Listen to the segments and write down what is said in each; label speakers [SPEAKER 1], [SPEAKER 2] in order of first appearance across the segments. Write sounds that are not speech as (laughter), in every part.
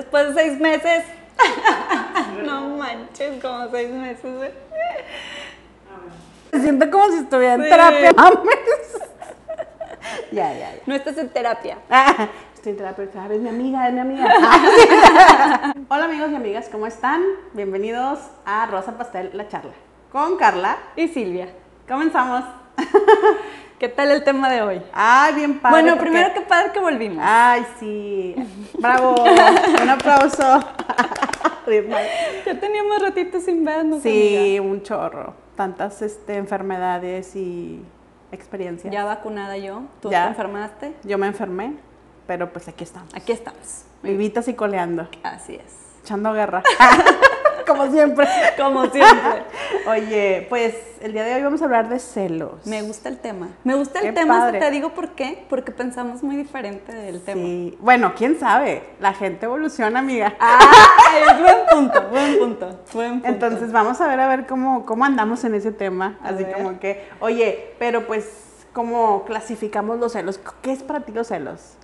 [SPEAKER 1] después de seis meses. (laughs) no manches, como seis meses. ¿eh?
[SPEAKER 2] Me siento como si estuviera en
[SPEAKER 1] Sí.
[SPEAKER 2] terapia. (laughs) ya, ya, ya.
[SPEAKER 1] No estás en terapia.
[SPEAKER 2] Ah, estoy en terapia, ¿sabes? Mi amiga, es mi amiga. (laughs) Hola amigos y amigas, ¿cómo están? Bienvenidos a Rosa Pastel, la charla. Con Carla.
[SPEAKER 1] Y Silvia,
[SPEAKER 2] Comenzamos.
[SPEAKER 1] ¿Qué tal el tema de hoy?
[SPEAKER 2] Ay, bien padre.
[SPEAKER 1] bueno,
[SPEAKER 2] porque-
[SPEAKER 1] primero que padre que volvimos.
[SPEAKER 2] Ay, sí. Bravo. Un aplauso. (laughs)
[SPEAKER 1] Ya teníamos ratitos sin vernos.
[SPEAKER 2] Sí, un chorro. Tantas este, enfermedades y experiencias.
[SPEAKER 1] Ya vacunada yo. ¿Tú
[SPEAKER 2] Ya.
[SPEAKER 1] te enfermaste?
[SPEAKER 2] Yo me enfermé, pero pues aquí estamos.
[SPEAKER 1] Aquí estamos.
[SPEAKER 2] Vivitas y coleando.
[SPEAKER 1] Así es.
[SPEAKER 2] Echando guerra. (laughs) Como siempre. (laughs)
[SPEAKER 1] Como siempre.
[SPEAKER 2] Oye, pues el día de hoy vamos a hablar de celos.
[SPEAKER 1] Me gusta el tema. Me gusta el
[SPEAKER 2] Qué
[SPEAKER 1] tema,
[SPEAKER 2] padre.
[SPEAKER 1] te digo por qué, porque pensamos muy diferente del tema.
[SPEAKER 2] Sí. Bueno, quién sabe. La gente evoluciona, amiga.
[SPEAKER 1] Ay, buen punto, buen punto, buen punto.
[SPEAKER 2] Entonces vamos a ver a ver cómo, cómo andamos en ese tema.
[SPEAKER 1] A
[SPEAKER 2] Así
[SPEAKER 1] ver.
[SPEAKER 2] como que, oye, pero pues, ¿cómo clasificamos los celos? ¿Qué es para ti los celos?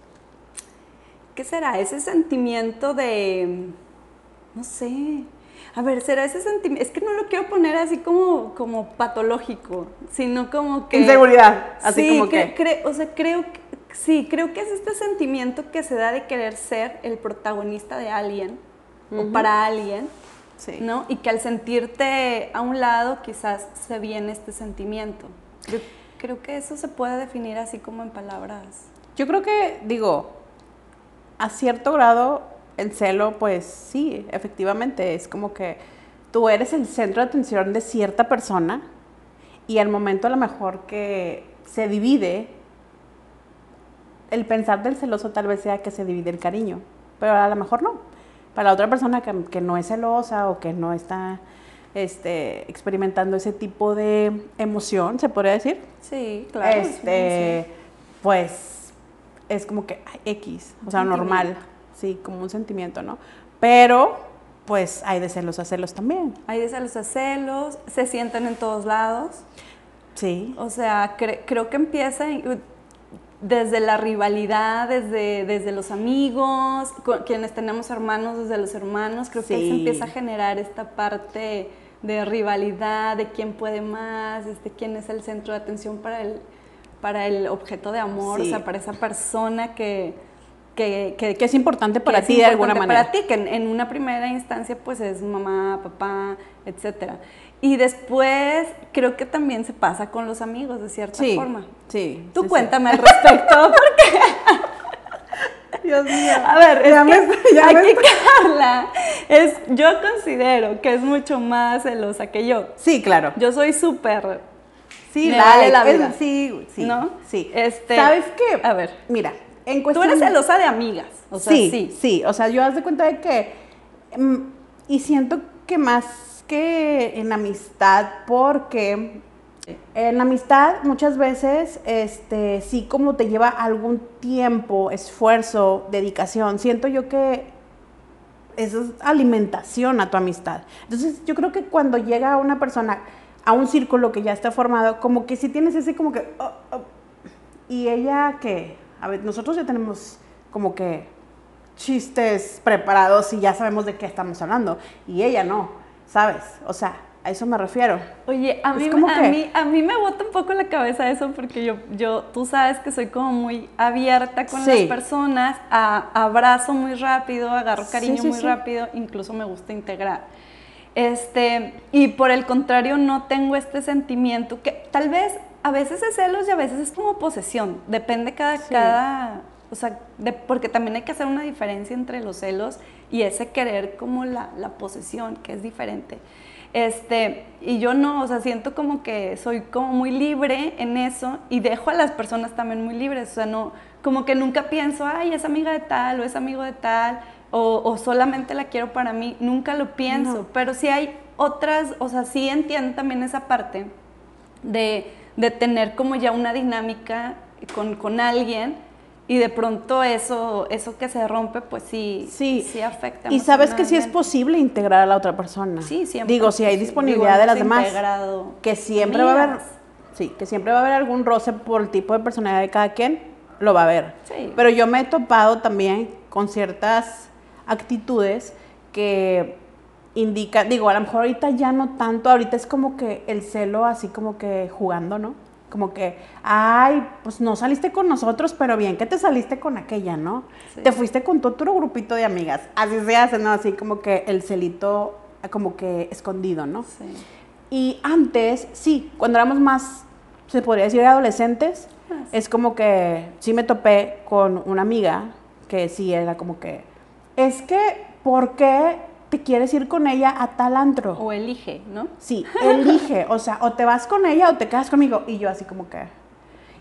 [SPEAKER 1] ¿Qué será? Ese sentimiento de, no sé, a ver, será ese sentimiento, es que no lo quiero poner así como, como patológico, sino como que...
[SPEAKER 2] Inseguridad. Así
[SPEAKER 1] sí,
[SPEAKER 2] como que.
[SPEAKER 1] cre- o sea, creo que, sí, creo que es este sentimiento que se da de querer ser el protagonista de alguien o para alguien,
[SPEAKER 2] Sí.
[SPEAKER 1] ¿no? Y que al sentirte a un lado quizás se viene este sentimiento. Yo creo que eso se puede definir así como en palabras.
[SPEAKER 2] Yo creo que, digo, a cierto grado, el celo, pues sí, efectivamente, es como que tú eres el centro de atención de cierta persona y al momento a lo mejor que se divide, el pensar del celoso tal vez sea que se divide el cariño, pero a lo mejor no. Para la otra persona que, que no es celosa o que no está este, experimentando ese tipo de emoción, se podría decir,
[SPEAKER 1] Sí, claro. sí,
[SPEAKER 2] este, pues es como que ay, X, o sea, normal, sí, como un sentimiento, ¿no? Pero, pues hay de celos a celos también,
[SPEAKER 1] Hay de celos a celos, se sienten en todos lados.
[SPEAKER 2] sí.
[SPEAKER 1] O sea, cre- creo que empieza desde la rivalidad, desde, desde los amigos, con- quienes tenemos hermanos, desde los hermanos. Creo que ahí se empieza a generar esta parte de rivalidad, de quién puede más, este, quién es el centro de atención para el, para el objeto de amor,
[SPEAKER 2] Sí.
[SPEAKER 1] o sea, para esa persona que, que, que,
[SPEAKER 2] Que es importante para ti de alguna manera.
[SPEAKER 1] Para ti, que en, en una primera instancia pues es mamá, papá, etcétera. Y después creo que también se pasa con los amigos de cierta
[SPEAKER 2] Sí,
[SPEAKER 1] forma.
[SPEAKER 2] sí.
[SPEAKER 1] Tú
[SPEAKER 2] sí, sí.
[SPEAKER 1] cuéntame al (laughs) respecto, porque,
[SPEAKER 2] Dios mío.
[SPEAKER 1] a ver, es
[SPEAKER 2] Ya me
[SPEAKER 1] que
[SPEAKER 2] ya
[SPEAKER 1] aquí Carla, es, yo considero que es mucho más celosa que yo.
[SPEAKER 2] Sí, claro.
[SPEAKER 1] Yo soy súper,
[SPEAKER 2] Sí,
[SPEAKER 1] me vale la
[SPEAKER 2] es-
[SPEAKER 1] vida.
[SPEAKER 2] sí, sí.
[SPEAKER 1] ¿no?
[SPEAKER 2] Sí.
[SPEAKER 1] Este,
[SPEAKER 2] ¿Sabes qué?
[SPEAKER 1] A ver,
[SPEAKER 2] Mira, en
[SPEAKER 1] tú eres celosa de amigas, o sea,
[SPEAKER 2] sí,
[SPEAKER 1] sí.
[SPEAKER 2] sí, o sea, yo haz de cuenta de que, mm, y siento que más que en amistad, porque en amistad muchas veces, este, sí como te lleva algún tiempo, esfuerzo, dedicación, siento yo que eso es alimentación a tu amistad. Entonces, yo creo que cuando llega una persona a un círculo que ya está formado, como que si tienes ese como que... oh, oh, y ella que, a ver, nosotros ya tenemos como que chistes preparados y ya sabemos de qué estamos hablando. Y ella no, ¿sabes? O sea, a eso me refiero.
[SPEAKER 1] Oye, a mí, a,
[SPEAKER 2] que-
[SPEAKER 1] mí, a mí me bota un poco la cabeza eso porque yo, yo, tú sabes que soy como muy abierta con
[SPEAKER 2] Sí.
[SPEAKER 1] las personas, a- abrazo muy rápido, agarro cariño
[SPEAKER 2] sí,
[SPEAKER 1] muy rápido, incluso me gusta integrar. Este, y por el contrario no tengo este sentimiento que tal vez a veces es celos y a veces es como posesión, depende cada,
[SPEAKER 2] Sí.
[SPEAKER 1] cada o sea, de- porque también hay que hacer una diferencia entre los celos y ese querer como la, la posesión, que es diferente. Este, y yo no, o sea, siento como que soy como muy libre en eso y dejo a las personas también muy libres, o sea, no, como que nunca pienso, ay, es amiga de tal o es amigo de tal, o, o solamente la quiero para mí, nunca lo pienso,
[SPEAKER 2] No.
[SPEAKER 1] pero sí hay otras, o sea, sí entiendo también esa parte de, de tener como ya una dinámica con, con alguien y de pronto eso, eso que se rompe, pues sí,
[SPEAKER 2] Sí.
[SPEAKER 1] sí afecta.
[SPEAKER 2] Y sabes que sí es posible integrar a la otra persona.
[SPEAKER 1] Sí, siempre.
[SPEAKER 2] Digo, si hay disponibilidad
[SPEAKER 1] digo,
[SPEAKER 2] de las demás.
[SPEAKER 1] integrado
[SPEAKER 2] Que siempre va a haber. Sí, que siempre va a haber algún roce por el tipo de personalidad de cada quien. Lo va a haber.
[SPEAKER 1] Sí.
[SPEAKER 2] Pero yo me he topado también con ciertas actitudes que indican, digo, a lo mejor ahorita ya no tanto, ahorita es como que el celo así como que jugando, ¿no? Como que, ay, pues no saliste con nosotros, pero bien que te saliste con aquella, ¿no?
[SPEAKER 1] Sí.
[SPEAKER 2] Te fuiste con tu otro grupito de amigas. Así se hace, ¿no? Así como que el celito, como que escondido, ¿no?
[SPEAKER 1] Sí.
[SPEAKER 2] Y antes, sí, cuando éramos más, se podría decir, adolescentes, es como que sí me topé con una amiga que sí era como que, es que, ¿por qué te quieres ir con ella a tal antro?
[SPEAKER 1] O elige, ¿no?
[SPEAKER 2] Sí, elige, o sea, o te vas con ella o te quedas conmigo. Y yo así como que...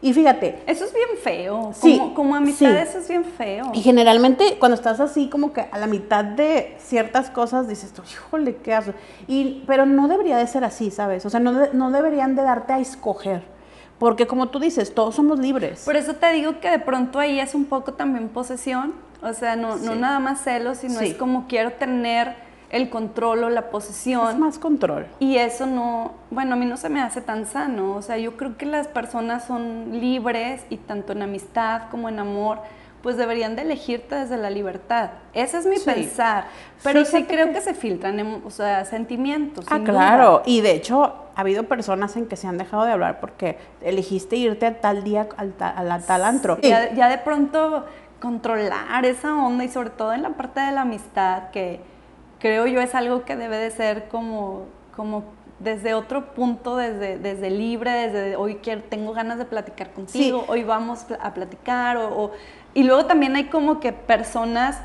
[SPEAKER 2] Y fíjate,
[SPEAKER 1] Eso es bien feo.
[SPEAKER 2] Sí,
[SPEAKER 1] como, como amistad,
[SPEAKER 2] sí.
[SPEAKER 1] eso es bien feo.
[SPEAKER 2] y generalmente cuando estás así como que a la mitad de ciertas cosas dices tú, híjole, ¿qué haces? Y, pero no debería de ser así, ¿sabes? O sea, no, de- no deberían de darte a escoger. Porque como tú dices, todos somos libres.
[SPEAKER 1] Por eso te digo que de pronto ahí es un poco también posesión. O sea, no, no
[SPEAKER 2] Sí.
[SPEAKER 1] nada más celos, sino
[SPEAKER 2] Sí.
[SPEAKER 1] es como quiero tener el control o la posesión.
[SPEAKER 2] es más control.
[SPEAKER 1] Y eso no, bueno, a mí no se me hace tan sano. O sea, yo creo que las personas son libres y tanto en amistad como en amor, pues deberían de elegirte desde la libertad. Ese es mi
[SPEAKER 2] Sí.
[SPEAKER 1] pensar. Pero sí creo
[SPEAKER 2] que-
[SPEAKER 1] que... se filtran, emo- o sea, sentimientos.
[SPEAKER 2] Ah,
[SPEAKER 1] duda.
[SPEAKER 2] claro. Y de hecho, ha habido personas en que se han dejado de hablar porque elegiste irte a tal día al ta- a la tal antro.
[SPEAKER 1] Ya, ya de pronto controlar esa onda y sobre todo en la parte de la amistad, que creo yo es algo que debe de ser como, como desde otro punto, desde, desde libre, desde hoy quiero, tengo ganas de platicar contigo,
[SPEAKER 2] Sí.
[SPEAKER 1] hoy vamos a platicar, o, o- y luego también hay como que personas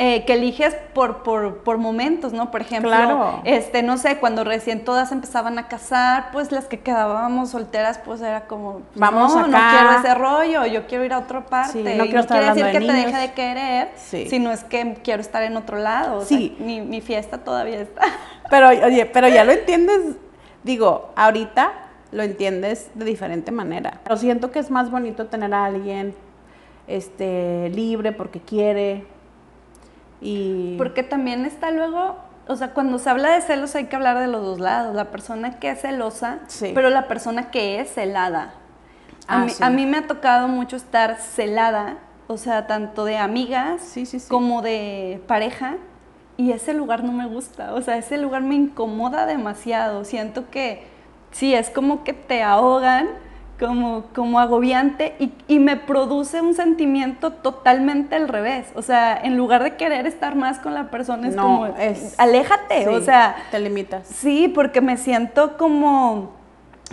[SPEAKER 1] eh, que eliges por, por, por momentos, ¿no? Por ejemplo,
[SPEAKER 2] Claro.
[SPEAKER 1] este, no sé, cuando recién todas empezaban a casar, pues las que quedábamos solteras, pues era como, pues,
[SPEAKER 2] Vamos
[SPEAKER 1] no, no
[SPEAKER 2] acá.
[SPEAKER 1] quiero ese rollo, yo quiero ir a otra parte.
[SPEAKER 2] Sí,
[SPEAKER 1] y
[SPEAKER 2] no quiero estar
[SPEAKER 1] quiere decir que te deje de querer,
[SPEAKER 2] Sí.
[SPEAKER 1] sino es que quiero estar en otro lado. o
[SPEAKER 2] Sí.
[SPEAKER 1] sea, mi, mi fiesta todavía está. (laughs)
[SPEAKER 2] Pero, oye, pero ya lo entiendes, digo, ahorita lo entiendes de diferente manera. Pero siento que es más bonito tener a alguien este, libre porque quiere y...
[SPEAKER 1] Porque también está luego, o sea, cuando se habla de celos hay que hablar de los dos lados, la persona que es celosa,
[SPEAKER 2] Sí.
[SPEAKER 1] pero la persona que es celada. A,
[SPEAKER 2] Ah,
[SPEAKER 1] mí,
[SPEAKER 2] sí.
[SPEAKER 1] a mí me ha tocado mucho estar celada, o sea, tanto de amigas
[SPEAKER 2] Sí, sí, sí.
[SPEAKER 1] como de pareja, y ese lugar no me gusta, o sea, ese lugar me incomoda demasiado, siento que sí, es como que te ahogan, como, como agobiante, y, y me produce un sentimiento totalmente al revés, o sea, en lugar de querer estar más con la persona, es
[SPEAKER 2] No,
[SPEAKER 1] como,
[SPEAKER 2] es-
[SPEAKER 1] aléjate, o
[SPEAKER 2] Sí,
[SPEAKER 1] sea,
[SPEAKER 2] Te limitas.
[SPEAKER 1] Sí, porque me siento como,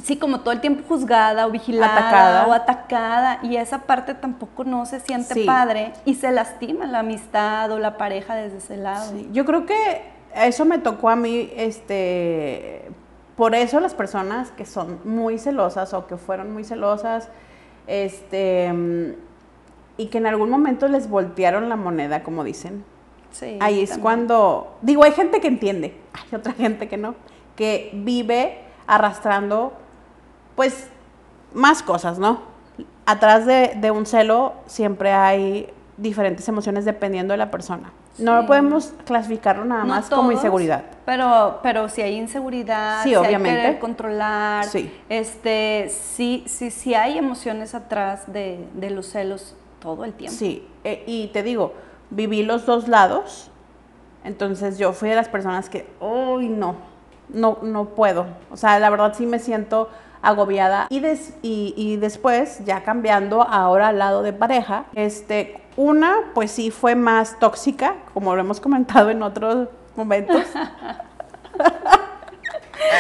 [SPEAKER 1] sí, como todo el tiempo juzgada o vigilada
[SPEAKER 2] Atacada.
[SPEAKER 1] o atacada y esa parte tampoco no se siente
[SPEAKER 2] Sí.
[SPEAKER 1] padre y se lastima la amistad o la pareja desde ese lado.
[SPEAKER 2] Sí, Yo creo que eso me tocó a mí, este, por eso las personas que son muy celosas o que fueron muy celosas, este, y que en algún momento les voltearon la moneda, como dicen.
[SPEAKER 1] Sí,
[SPEAKER 2] Ahí es
[SPEAKER 1] también.
[SPEAKER 2] cuando, digo, hay gente que entiende, (laughs) hay otra gente que no, que vive arrastrando, pues, más cosas, ¿no? Atrás de, de un celo siempre hay diferentes emociones dependiendo de la persona. No
[SPEAKER 1] Sí.
[SPEAKER 2] podemos clasificarlo nada
[SPEAKER 1] No
[SPEAKER 2] más como inseguridad.
[SPEAKER 1] Pero, pero si hay inseguridad,
[SPEAKER 2] Sí,
[SPEAKER 1] si
[SPEAKER 2] obviamente.
[SPEAKER 1] hay querer controlar,
[SPEAKER 2] Sí.
[SPEAKER 1] este, sí, sí, sí hay emociones atrás de, de los celos todo el tiempo.
[SPEAKER 2] Sí, eh, y te digo, viví los dos lados, entonces yo fui de las personas que, uy, no, no, no puedo. O sea, la verdad sí me siento agobiada. Y, des- y, y después, ya cambiando ahora al lado de pareja, este, una, pues sí fue más tóxica, como lo hemos comentado en otros momentos. (laughs)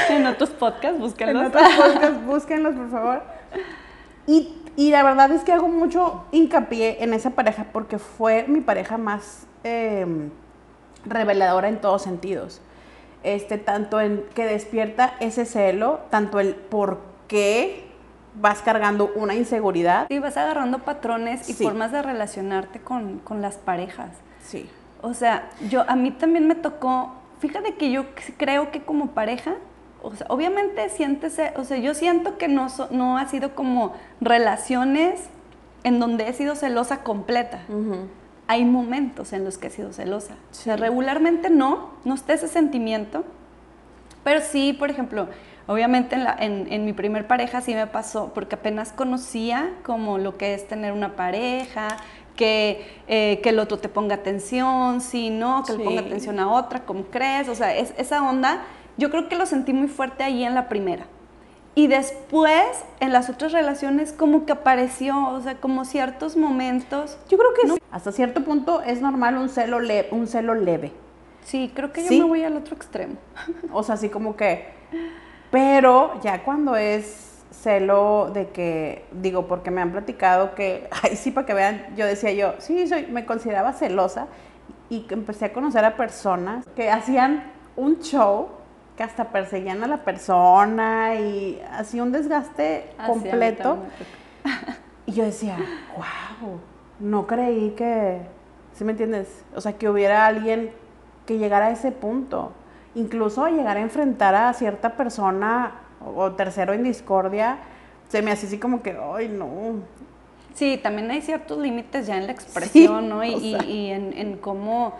[SPEAKER 1] En otros podcasts,
[SPEAKER 2] en
[SPEAKER 1] búsquenlos.
[SPEAKER 2] otros podcasts, búsquenlos, por favor. Y, y la verdad es que hago mucho hincapié en esa pareja porque fue mi pareja más eh, reveladora en todos sentidos. Este, tanto en que despierta ese celo, tanto el por qué vas cargando una inseguridad.
[SPEAKER 1] Sí, vas agarrando patrones y
[SPEAKER 2] Sí.
[SPEAKER 1] formas de relacionarte con, con las parejas.
[SPEAKER 2] Sí.
[SPEAKER 1] O sea, yo a mí también me tocó, fíjate que yo creo que como pareja, o sea, obviamente siéntese, o sea, yo siento que no, no ha sido como relaciones en donde he sido celosa completa. Hay momentos en los que he sido celosa. O sea,
[SPEAKER 2] Sí.
[SPEAKER 1] regularmente no, no está ese sentimiento, pero sí, por ejemplo, obviamente en, la- en- en mi primer pareja sí me pasó, porque apenas conocía como lo que es tener una pareja, que, eh, que el otro te ponga atención, si no, que le ponga
[SPEAKER 2] Sí.
[SPEAKER 1] atención a otra, ¿cómo crees? O sea, es, esa onda, yo creo que lo sentí muy fuerte ahí en la primera. Y después, en las otras relaciones, como que apareció, o sea, como ciertos momentos.
[SPEAKER 2] Yo creo que sí. hasta cierto punto es normal un celo, le- un celo leve.
[SPEAKER 1] Sí, creo que yo
[SPEAKER 2] Sí.
[SPEAKER 1] me voy al otro extremo.
[SPEAKER 2] O sea, así como que. Pero ya cuando es celo de que, digo, porque me han platicado que, (laughs) ay, sí, para que vean, yo decía yo, sí, soy, me consideraba celosa y empecé a conocer a personas que hacían un show que hasta perseguían a la persona y hacía un desgaste completo. (laughs) Y yo decía, wow, no creí que, ¿sí me entiendes? O sea, que hubiera alguien que llegara a ese punto. Incluso llegar a enfrentar a cierta persona o, tercero en discordia, se me hace así como que, ay, no.
[SPEAKER 1] Sí, también hay ciertos límites ya en la expresión,
[SPEAKER 2] Sí,
[SPEAKER 1] ¿no? Y, y- y en, en cómo,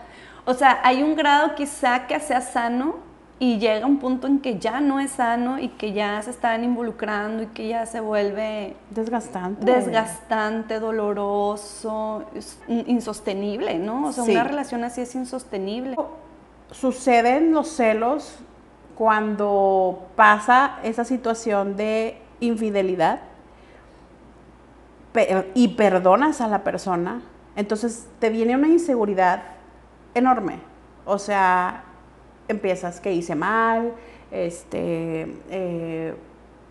[SPEAKER 1] o sea, hay un grado quizá que sea sano y llega un punto en que ya no es sano y que ya se están involucrando y que ya se vuelve
[SPEAKER 2] Desgastante.
[SPEAKER 1] desgastante, doloroso, insostenible, ¿no? O sea,
[SPEAKER 2] Sí.
[SPEAKER 1] una relación así es insostenible.
[SPEAKER 2] Suceden los celos cuando pasa esa situación de infidelidad y perdonas a la persona, entonces te viene una inseguridad enorme. O sea, empiezas que hice mal, este, eh,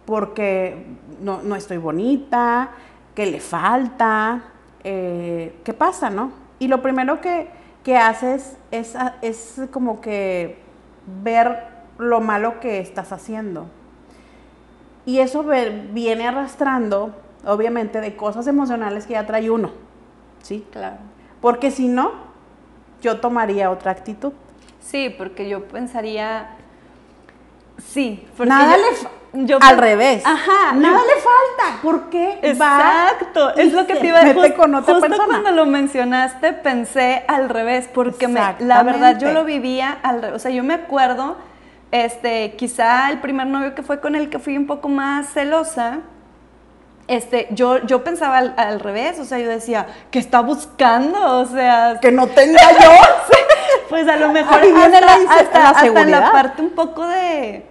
[SPEAKER 2] porque no, no estoy bonita, que le falta, eh, ¿qué pasa, no? Y lo primero que, que haces es, es como que ver lo malo que estás haciendo. Y eso viene arrastrando, obviamente, de cosas emocionales que ya trae uno, ¿sí?
[SPEAKER 1] Claro.
[SPEAKER 2] Porque si no, yo tomaría otra actitud.
[SPEAKER 1] Sí, porque yo pensaría, sí, porque
[SPEAKER 2] Nada
[SPEAKER 1] yo-
[SPEAKER 2] le
[SPEAKER 1] yo
[SPEAKER 2] al revés.
[SPEAKER 1] Ajá,
[SPEAKER 2] Nada
[SPEAKER 1] yo-
[SPEAKER 2] le falta. ¿Por qué
[SPEAKER 1] Exacto,
[SPEAKER 2] va
[SPEAKER 1] es lo que te iba a decir.
[SPEAKER 2] con otra
[SPEAKER 1] Justo
[SPEAKER 2] persona?
[SPEAKER 1] cuando lo mencionaste pensé al revés, porque me- la verdad yo lo vivía al revés. O sea, yo me acuerdo, este, quizá el primer novio que fue con el que fui un poco más celosa, este, yo, yo pensaba al, al revés, o sea, yo decía, ¿qué está buscando? O sea,
[SPEAKER 2] Que no tenga yo. (laughs)
[SPEAKER 1] pues a lo mejor
[SPEAKER 2] viene
[SPEAKER 1] hasta,
[SPEAKER 2] la
[SPEAKER 1] hasta- hasta la parte un poco de,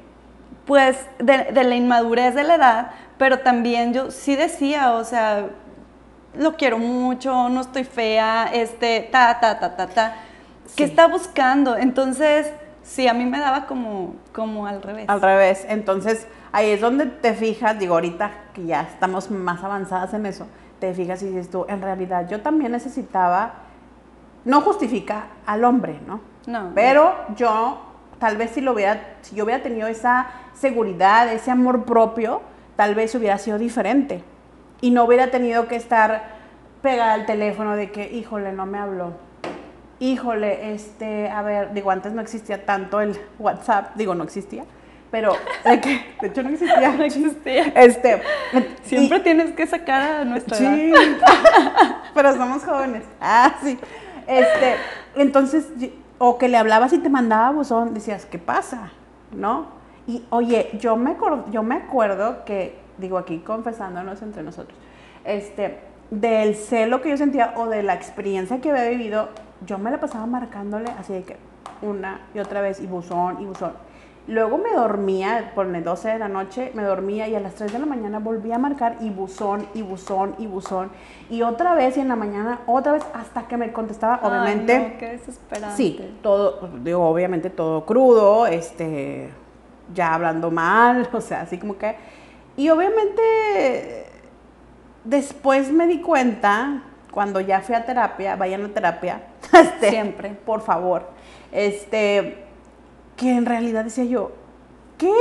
[SPEAKER 1] pues, de, de la inmadurez de la edad, pero también yo sí decía, o sea, lo quiero mucho, no estoy fea, este, ta, ta, ta, ta, ta. ¿Qué está buscando? Entonces, sí, a mí me daba como, como al revés.
[SPEAKER 2] Al revés. Entonces, ahí es donde te fijas, digo, ahorita que ya estamos más avanzadas en eso, te fijas y dices tú, en realidad yo también necesitaba, no justifica al hombre, ¿no?
[SPEAKER 1] No.
[SPEAKER 2] Pero yo, tal vez si lo hubiera, si yo hubiera tenido esa seguridad, ese amor propio, tal vez hubiera sido diferente. Y no hubiera tenido que estar pegada al teléfono de que, híjole, no me habló. Híjole, este, a ver, digo, antes no existía tanto el WhatsApp, digo, no existía, pero de que, de hecho no existía. (laughs)
[SPEAKER 1] No existía.
[SPEAKER 2] Este,
[SPEAKER 1] Siempre
[SPEAKER 2] y-
[SPEAKER 1] tienes que sacar a nuestra edad.
[SPEAKER 2] Sí, (laughs) pero somos jóvenes. Ah, sí. Este, entonces, o que le hablabas y te mandaba buzón, decías, ¿qué pasa? ¿No? Y oye, yo me, yo me acuerdo que, digo aquí confesándonos entre nosotros, este, del celo que yo sentía o de la experiencia que había vivido, yo me la pasaba marcándole así de que una y otra vez, y buzón, y buzón. Luego me dormía, por las 12 de la noche, me dormía y a las 3 de la mañana volvía a marcar y buzón, y buzón, y buzón. Y otra vez, y en la mañana, otra vez, hasta que me contestaba,
[SPEAKER 1] Ay,
[SPEAKER 2] obviamente.
[SPEAKER 1] no, qué desesperante.
[SPEAKER 2] Sí, todo, digo, obviamente todo crudo, este, ya hablando mal, (laughs) o sea, así como que. Y obviamente, después me di cuenta, cuando ya fui a terapia, vayan a terapia, (laughs) este,
[SPEAKER 1] Siempre.
[SPEAKER 2] por favor, este, que en realidad decía yo, ¿qué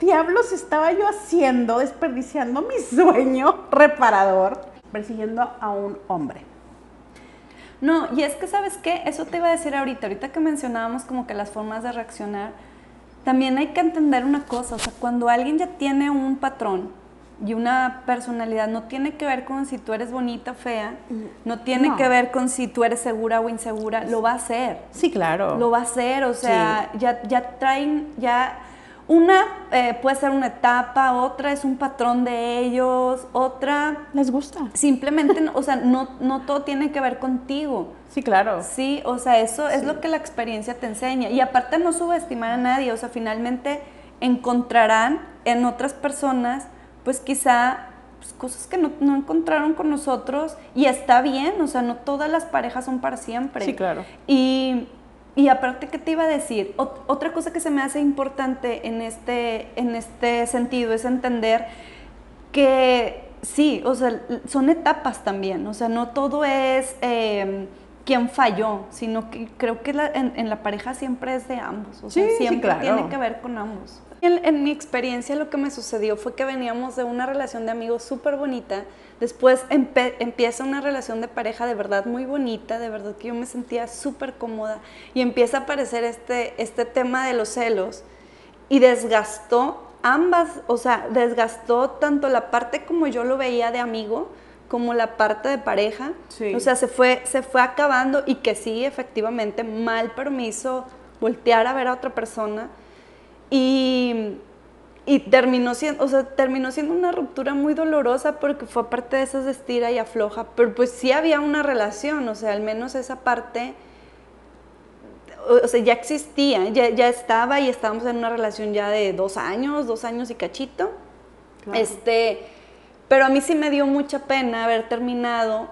[SPEAKER 2] diablos estaba yo haciendo, desperdiciando mi (laughs) sueño reparador, persiguiendo a un hombre?
[SPEAKER 1] No, y es que, ¿sabes qué? Eso te iba a decir ahorita, ahorita que mencionábamos como que las formas de reaccionar, también hay que entender una cosa, o sea, cuando alguien ya tiene un patrón y una personalidad, no tiene que ver con si tú eres bonita o fea, no tiene
[SPEAKER 2] No.
[SPEAKER 1] que ver con si tú eres segura o insegura, lo va a hacer.
[SPEAKER 2] Sí, claro.
[SPEAKER 1] Lo va a hacer, o sea, ya, ya traen, ya una eh, puede ser una etapa, otra es un patrón de ellos, otra...
[SPEAKER 2] ¿Les gusta?
[SPEAKER 1] Simplemente, o sea, no, (laughs) no todo tiene que ver contigo.
[SPEAKER 2] Sí, claro.
[SPEAKER 1] Sí, o sea, eso es lo que la experiencia te enseña. Y aparte no subestimar a nadie, o sea, finalmente encontrarán en otras personas, pues quizá pues, cosas que no, no, encontraron con nosotros y está bien, o sea, no todas las parejas son para siempre.
[SPEAKER 2] Sí, claro.
[SPEAKER 1] Y y aparte, ¿qué te iba a decir? otra cosa que se me hace importante en este, en este sentido es entender que sí, o sea, son etapas también, o sea, no todo es eh, quién falló, sino que creo que en, la pareja siempre es de ambos, o sea, siempre tiene que ver con ambos. En, en, mi experiencia lo que me sucedió fue que veníamos de una relación de amigos súper bonita, después empieza una relación de pareja de verdad muy bonita, de verdad que yo me sentía súper cómoda. Y empieza a aparecer este, este tema de los celos. Y desgastó ambas, o sea, desgastó tanto la parte como yo lo veía de amigo, como la parte de pareja. O sea, se fue, se fue acabando y que sí, efectivamente, mal permiso voltear a ver a otra persona y, y terminó siendo, o sea, terminó siendo una ruptura muy dolorosa porque fue parte de esas de estira y afloja, pero pues sí había una relación, o sea, al menos esa parte, o sea, ya existía, ya, ya estaba y estábamos en una relación ya de dos años, dos años y cachito. Este, pero a mí sí me dio mucha pena haber terminado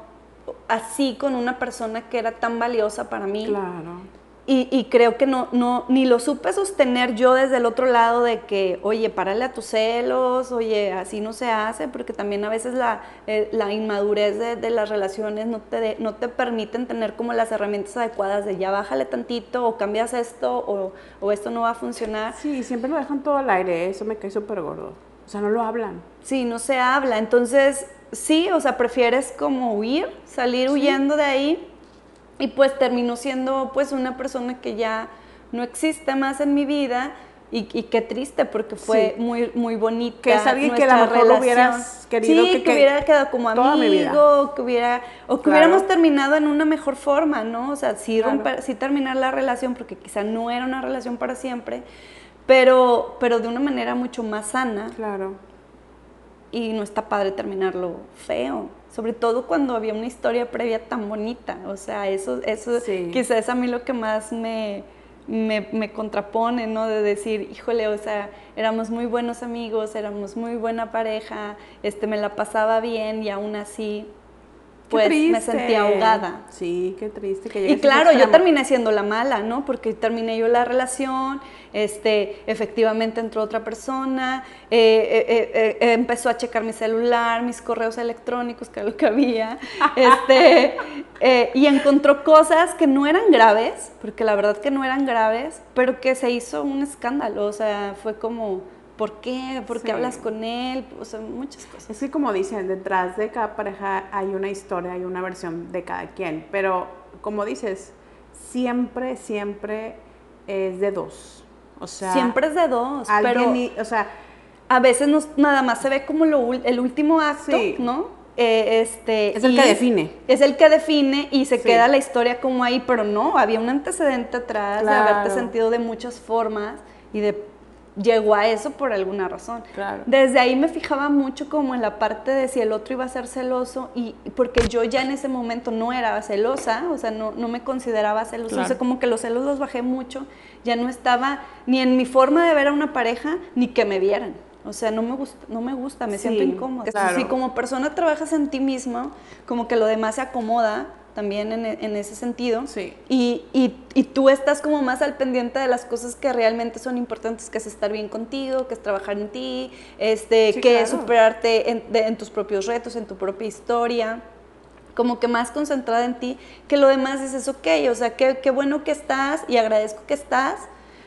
[SPEAKER 1] así con una persona que era tan valiosa para mí.
[SPEAKER 2] Claro.
[SPEAKER 1] Y, creo que no, no, ni lo supe sostener yo desde el otro lado de que, oye, párale a tus celos, oye, así no se hace, porque también a veces la, eh, la inmadurez de, de, las relaciones no te, no te permiten tener como las herramientas adecuadas de ya bájale tantito, o cambias esto, o, o esto no va a funcionar.
[SPEAKER 2] Sí, siempre lo dejan todo al aire, eso me cae súper gordo. O sea, no lo hablan.
[SPEAKER 1] Sí, no se habla. Entonces, sí, o sea, prefieres como huir, salir huyendo de ahí y pues terminó siendo pues una persona que ya no existe más en mi vida y, qué triste porque fue muy muy bonita
[SPEAKER 2] que es alguien que a lo mejor hubieras querido
[SPEAKER 1] sí, que, hubiera quedado como amigo que hubiera o que hubiéramos terminado en una mejor forma no o sea sí romper sí terminar la relación porque quizá no era una relación para siempre pero pero de una manera mucho más sana.
[SPEAKER 2] Claro
[SPEAKER 1] y no está padre terminarlo feo sobre todo cuando había una historia previa tan bonita. O sea, eso, eso quizás es a mí lo que más me, me, contrapone, ¿no? De decir, híjole, o sea, éramos muy buenos amigos, éramos muy buena pareja, este, me la pasaba bien y aún así pues me sentía ahogada.
[SPEAKER 2] Sí, qué triste que
[SPEAKER 1] Y claro, yo terminé siendo la mala, ¿no? Porque terminé yo la relación, este, efectivamente entró otra persona, eh, eh, eh, empezó a checar mi celular, mis correos electrónicos, que era lo que había, (laughs) este, y encontró cosas que no eran graves, porque la verdad que no eran graves, pero que se hizo un escándalo, o sea, fue como ¿Por qué? ¿Por qué hablas con él? O sea, muchas cosas.
[SPEAKER 2] Es que como dicen, detrás de cada pareja hay una historia, hay una versión de cada quien. Pero como dices, siempre, siempre es de dos. O sea,
[SPEAKER 1] siempre es de dos. Pero, o sea, a veces nada más se ve como lo, el último acto, ¿no? Eh, este,
[SPEAKER 2] es el que define.
[SPEAKER 1] Es el que define y se queda la historia como ahí, pero no, había un antecedente atrás de haberte sentido de muchas formas y de llegó a eso por alguna razón. Desde ahí me fijaba mucho como en la parte de si el otro iba a ser celoso y porque yo ya en ese momento no era celosa, o sea, no, no me consideraba celosa, o sea, como que los celos los bajé mucho, ya no estaba ni en mi forma de ver a una pareja ni que me vieran. O sea, no me gusta, no me gusta, me siento incómoda. Si como persona trabajas en ti mismo, como que lo demás se acomoda, también en, en ese sentido.
[SPEAKER 2] Sí.
[SPEAKER 1] Y, y, y, tú estás como más al pendiente de las cosas que realmente son importantes, que es estar bien contigo, que es trabajar en ti, este, que es superarte en, en tus propios retos, en tu propia historia como que más concentrada en ti, que lo demás dices, ok, o sea, qué, qué bueno que estás y agradezco que estás,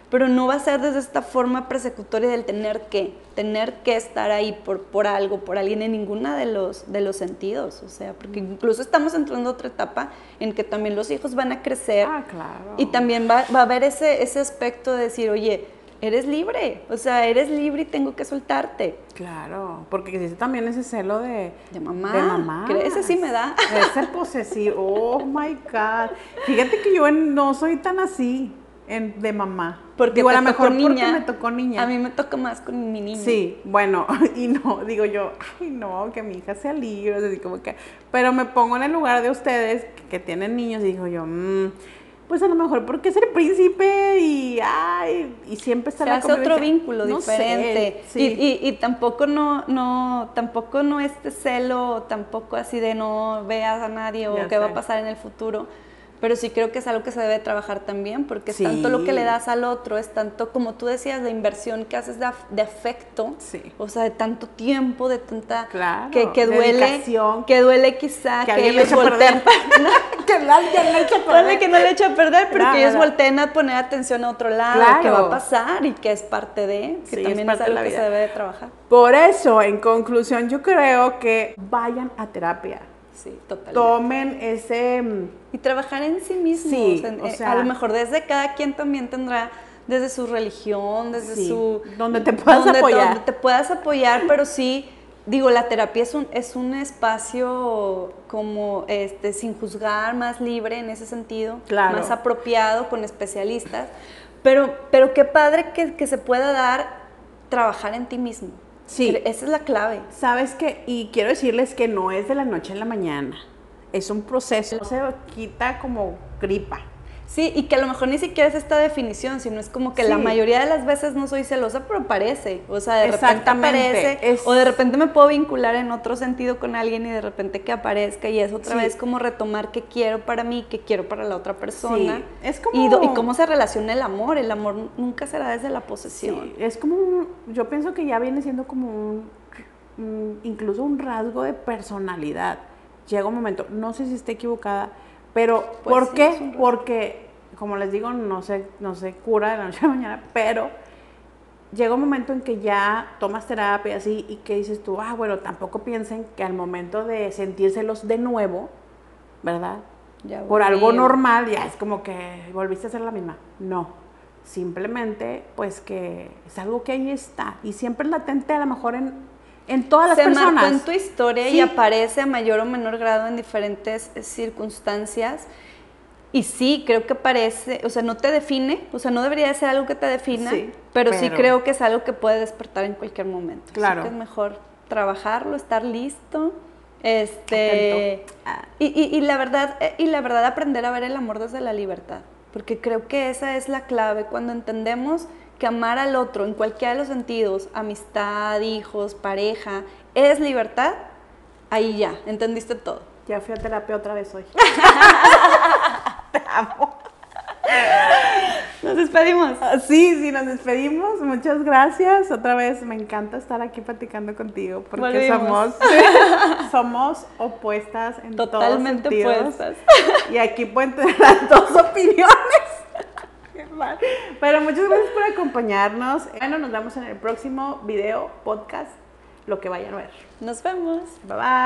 [SPEAKER 1] pero no va a ser desde esta forma persecutoria del tener que, tener que estar ahí por, por algo, por alguien en ninguna de los, de los sentidos, o sea, porque incluso estamos entrando a otra etapa en que también los hijos van a crecer
[SPEAKER 2] ah, claro.
[SPEAKER 1] y también va, va, a haber ese, ese aspecto de decir, oye, eres libre, o sea, eres libre y tengo que soltarte.
[SPEAKER 2] Claro, porque existe también ese celo de,
[SPEAKER 1] de mamá.
[SPEAKER 2] De mamá.
[SPEAKER 1] Ese sí me da.
[SPEAKER 2] Ese (laughs) posesivo, oh my God. Fíjate que yo no soy tan así. En- de mamá.
[SPEAKER 1] Porque
[SPEAKER 2] digo, a lo mejor
[SPEAKER 1] tocó
[SPEAKER 2] porque
[SPEAKER 1] niña.
[SPEAKER 2] me tocó niña.
[SPEAKER 1] A mí me toca más con mi niño.
[SPEAKER 2] Sí, bueno, (laughs) y no, digo yo, ay no, que mi hija sea libre, así como que, pero me pongo en el lugar de ustedes que, que tienen niños y digo yo, mm, pues a lo mejor porque es el príncipe y, ay, y siempre está
[SPEAKER 1] se
[SPEAKER 2] la
[SPEAKER 1] hace otro vínculo
[SPEAKER 2] No sé,
[SPEAKER 1] diferente
[SPEAKER 2] sí.
[SPEAKER 1] y, y- y tampoco no no tampoco no este celo tampoco así de no veas a nadie o qué va a pasar en el futuro pero sí creo que es algo que se debe trabajar también porque es
[SPEAKER 2] Sí.
[SPEAKER 1] tanto lo que le das al otro es tanto como tú decías de inversión que haces de, af- de afecto
[SPEAKER 2] Sí.
[SPEAKER 1] o sea de tanto tiempo de tanta
[SPEAKER 2] Claro,
[SPEAKER 1] que, que duele
[SPEAKER 2] dedicación.
[SPEAKER 1] que duele quizá
[SPEAKER 2] Que
[SPEAKER 1] que, ellos
[SPEAKER 2] echa
[SPEAKER 1] volteen
[SPEAKER 2] perder. (laughs) (laughs) que alguien le echa a perder.
[SPEAKER 1] que no le eche a perder, pero
[SPEAKER 2] Nada.
[SPEAKER 1] que ellos volteen a poner atención a otro lado,
[SPEAKER 2] Claro.
[SPEAKER 1] que va a pasar y que es parte de, que
[SPEAKER 2] Sí, es
[SPEAKER 1] también es,
[SPEAKER 2] de
[SPEAKER 1] algo
[SPEAKER 2] la
[SPEAKER 1] que se debe de trabajar.
[SPEAKER 2] Por eso, en conclusión, yo creo que vayan a terapia.
[SPEAKER 1] Sí, totalmente.
[SPEAKER 2] Tomen ese... mm,
[SPEAKER 1] Y trabajar en sí mismos.
[SPEAKER 2] Sí,
[SPEAKER 1] en-
[SPEAKER 2] o
[SPEAKER 1] eh,
[SPEAKER 2] sea-
[SPEAKER 1] a lo mejor desde cada quien también tendrá desde su religión, desde
[SPEAKER 2] Sí,
[SPEAKER 1] su...
[SPEAKER 2] donde te puedas
[SPEAKER 1] donde-
[SPEAKER 2] apoyar.
[SPEAKER 1] donde te puedas apoyar, pero sí, digo, la terapia es un, es un espacio como este, sin juzgar, más libre en ese sentido,
[SPEAKER 2] Claro.
[SPEAKER 1] más apropiado con especialistas, pero, pero qué padre que, que se pueda dar trabajar en ti mismo.
[SPEAKER 2] Sí.
[SPEAKER 1] Esa es la clave.
[SPEAKER 2] Sabes que, y quiero decirles que no es de la noche a la mañana, es un proceso, no se quita como gripa.
[SPEAKER 1] Sí, y que a lo mejor ni siquiera es esta definición, sino es como que la mayoría de las veces no soy celosa, pero parece. O sea, de repente aparece,
[SPEAKER 2] es-
[SPEAKER 1] o de repente me puedo vincular en otro sentido con alguien y de repente que aparezca y es otra
[SPEAKER 2] Sí.
[SPEAKER 1] vez como retomar qué quiero para mí, qué quiero para la otra persona.
[SPEAKER 2] Sí, es
[SPEAKER 1] y,
[SPEAKER 2] como-
[SPEAKER 1] do- y cómo se relaciona el amor. El amor nunca será desde la posesión.
[SPEAKER 2] Es como, un- yo pienso que ya viene siendo como un- incluso un rasgo de personalidad. Llega un momento, no sé si esté equivocada, pero
[SPEAKER 1] Pues
[SPEAKER 2] ¿por
[SPEAKER 1] sí,
[SPEAKER 2] qué? Porque, como les digo, no se, no se cura de la noche a la mañana, pero llega un momento en que ya tomas terapia así y que dices tú, ah, bueno, tampoco piensen que al momento de sentírselos de nuevo, ¿verdad?
[SPEAKER 1] Ya
[SPEAKER 2] por algo normal, ya es como que volviste a ser la misma. No, simplemente pues que es algo que ahí está y siempre es latente a lo mejor en, en todas las
[SPEAKER 1] se
[SPEAKER 2] personas.
[SPEAKER 1] marcó en tu historia
[SPEAKER 2] Sí.
[SPEAKER 1] y aparece a mayor o menor grado en diferentes eh, circunstancias. Y sí, creo que parece, o sea, no te define, o sea, no debería de ser algo que te defina,
[SPEAKER 2] Sí,
[SPEAKER 1] pero, sí creo que es algo que puede despertar en cualquier momento. Así
[SPEAKER 2] Claro.
[SPEAKER 1] que es mejor trabajarlo, estar listo, este.
[SPEAKER 2] Ah.
[SPEAKER 1] y, y- y la verdad, eh, y la verdad aprender a ver el amor desde la libertad, porque creo que esa es la clave cuando entendemos que amar al otro en cualquiera de los sentidos, amistad, hijos, pareja, es libertad, ahí ya, entendiste todo.
[SPEAKER 2] Ya fui a terapia otra vez hoy. (laughs)
[SPEAKER 1] Nos despedimos.
[SPEAKER 2] Ah, Sí, sí, nos despedimos. Muchas gracias. Otra vez me encanta estar aquí platicando contigo porque
[SPEAKER 1] Volvimos.
[SPEAKER 2] somos (laughs) somos opuestas en
[SPEAKER 1] Totalmente
[SPEAKER 2] todos sentidos.
[SPEAKER 1] opuestas.
[SPEAKER 2] Y aquí pueden tener las dos opiniones. Mal. Pero muchas gracias por acompañarnos. Bueno, nos vemos en el próximo video, podcast, lo que vayan a ver.
[SPEAKER 1] Nos vemos.
[SPEAKER 2] Bye bye.